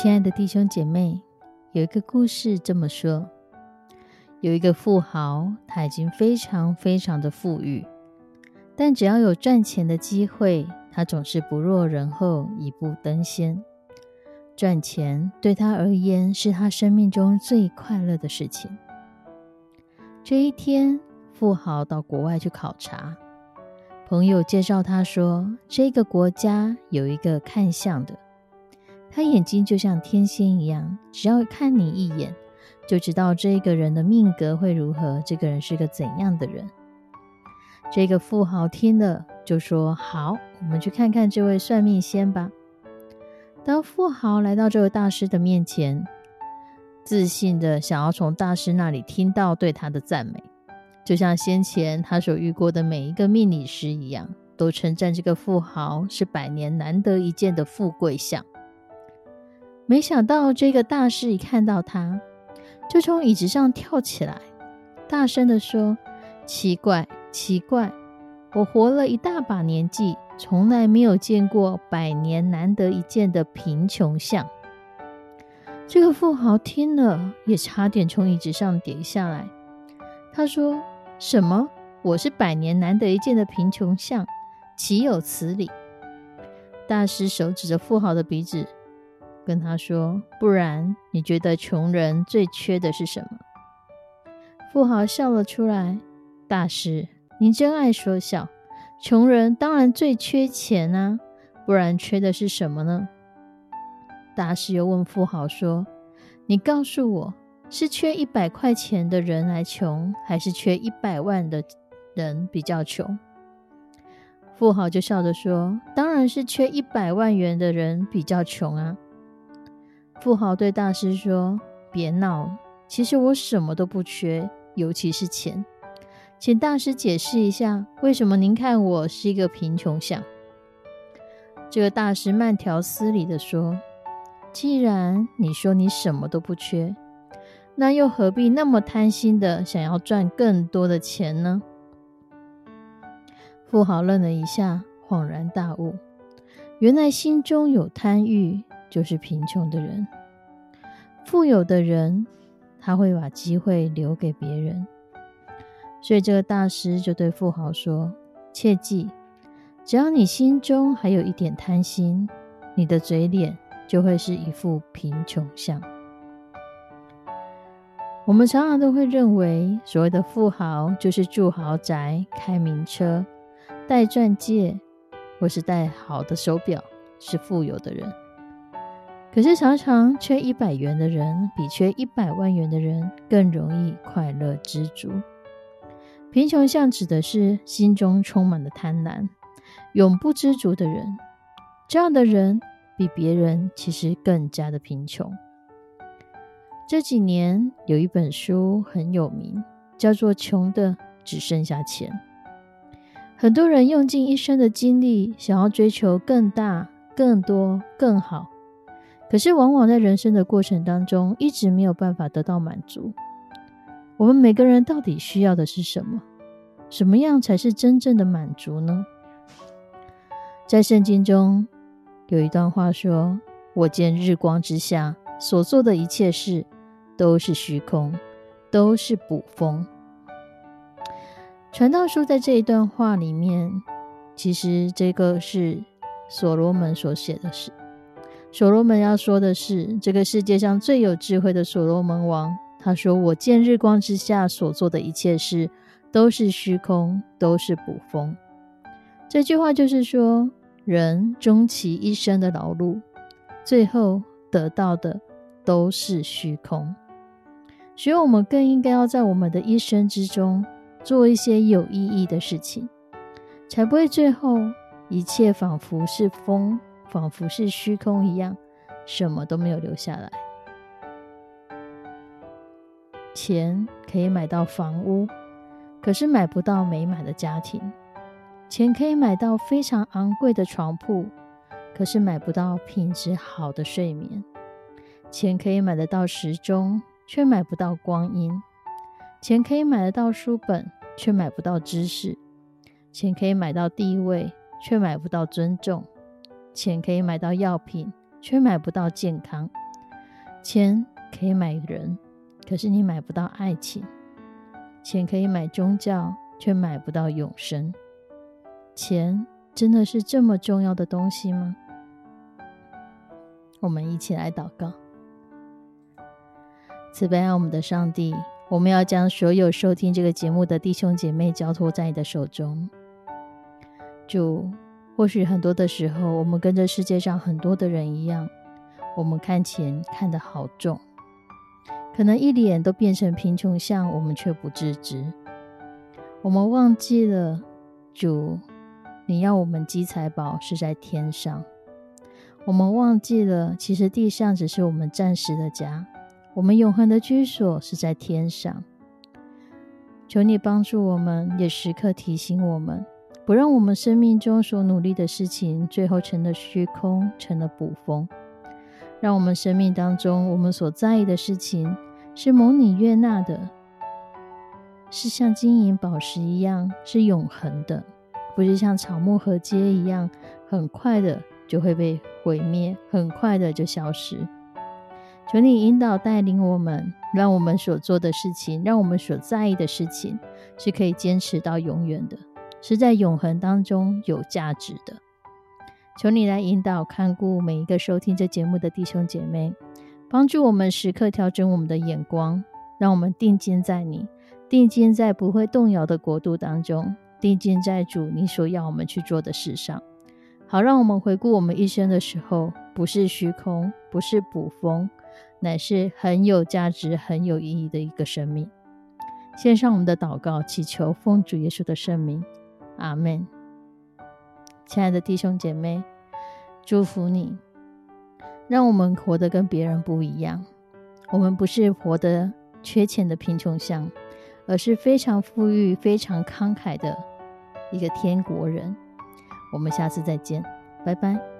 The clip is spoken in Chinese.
亲爱的弟兄姐妹，有一个故事这么说：有一个富豪，他已经非常非常的富裕，但只要有赚钱的机会，他总是不落人后，一步登仙。赚钱对他而言是他生命中最快乐的事情。这一天，富豪到国外去考察，朋友介绍他说，这个国家有一个看相的。他眼睛就像天仙一样，只要看你一眼，就知道这个人的命格会如何，这个人是个怎样的人。这个富豪听了就说：“好，我们去看看这位算命仙吧。”当富豪来到这位大师的面前，自信的想要从大师那里听到对他的赞美，就像先前他所遇过的每一个命理师一样，都称赞这个富豪是百年难得一见的富贵相。没想到这个大师一看到他，就从椅子上跳起来，大声的说：“奇怪，奇怪！我活了一大把年纪，从来没有见过百年难得一见的贫穷相。”这个富豪听了，也差点从椅子上跌下来。他说：“什么？我是百年难得一见的贫穷相？岂有此理！”大师手指着富豪的鼻子。跟他说：“不然，你觉得穷人最缺的是什么？”富豪笑了出来：“大师，您真爱说笑。穷人当然最缺钱啊，不然缺的是什么呢？”大师又问富豪说：“你告诉我，是缺一百块钱的人来穷，还是缺一百万的人比较穷？”富豪就笑着说：“当然是缺一百万元的人比较穷啊。”富豪对大师说：“别闹，其实我什么都不缺，尤其是钱。请大师解释一下，为什么您看我是一个贫穷相？”这个大师慢条斯理的说：“既然你说你什么都不缺，那又何必那么贪心的想要赚更多的钱呢？”富豪愣了一下，恍然大悟：原来心中有贪欲。就是贫穷的人，富有的人，他会把机会留给别人。所以这个大师就对富豪说：“切记，只要你心中还有一点贪心，你的嘴脸就会是一副贫穷相。”我们常常都会认为，所谓的富豪就是住豪宅、开名车、戴钻戒，或是戴好的手表，是富有的人。可是，常常缺一百元的人，比缺一百万元的人更容易快乐知足。贫穷相指的是心中充满了贪婪、永不知足的人。这样的人比别人其实更加的贫穷。这几年有一本书很有名，叫做《穷的只剩下钱》。很多人用尽一生的精力，想要追求更大、更多、更好。可是，往往在人生的过程当中，一直没有办法得到满足。我们每个人到底需要的是什么？什么样才是真正的满足呢？在圣经中有一段话说：“我见日光之下所做的一切事，都是虚空，都是捕风。”传道书在这一段话里面，其实这个是所罗门所写的事。所罗门要说的是，这个世界上最有智慧的所罗门王，他说：“我见日光之下所做的一切事，都是虚空，都是捕风。”这句话就是说，人终其一生的劳碌，最后得到的都是虚空。所以，我们更应该要在我们的一生之中做一些有意义的事情，才不会最后一切仿佛是风，仿佛是虚空一样，什么都没有留下来。钱可以买到房屋，可是买不到美满的家庭；钱可以买到非常昂贵的床铺，可是买不到品质好的睡眠；钱可以买得到时钟，却买不到光阴；钱可以买得到书本，却买不到知识；钱可以买到地位，却买不到尊重；钱可以买到药品，却买不到健康；钱可以买人。可是你买不到爱情，钱可以买宗教，却买不到永生。钱真的是这么重要的东西吗？我们一起来祷告，慈悲爱我们的上帝，我们要将所有收听这个节目的弟兄姐妹交托在你的手中。主，或许很多的时候，我们跟着世界上很多的人一样，我们看钱看得好重。可能一脸都变成贫穷相，我们却不自知。我们忘记了主，你要我们积财宝是在天上。我们忘记了，其实地上只是我们暂时的家，我们永恒的居所是在天上。求你帮助我们，也时刻提醒我们，不让我们生命中所努力的事情，最后成了虚空，成了捕风。让我们生命当中，我们所在意的事情。是蒙你悦纳的，是像金银宝石一样，是永恒的，不是像草木和秸一样，很快的就会被毁灭，很快的就消失。求你引导带领我们，让我们所做的事情，让我们所在意的事情，是可以坚持到永远的，是在永恒当中有价值的。求你来引导看顾每一个收听这节目的弟兄姐妹。帮助我们时刻调整我们的眼光，让我们定睛在你，定睛在不会动摇的国度当中，定睛在主你所要我们去做的事上，好让我们回顾我们一生的时候，不是虚空，不是捕风，乃是很有价值、很有意义的一个生命。献上我们的祷告，祈求奉主耶稣的圣名，阿门。亲爱的弟兄姐妹，祝福你。让我们活得跟别人不一样。我们不是活得缺钱的贫穷相，而是非常富裕、非常慷慨的一个天国人。我们下次再见，拜拜。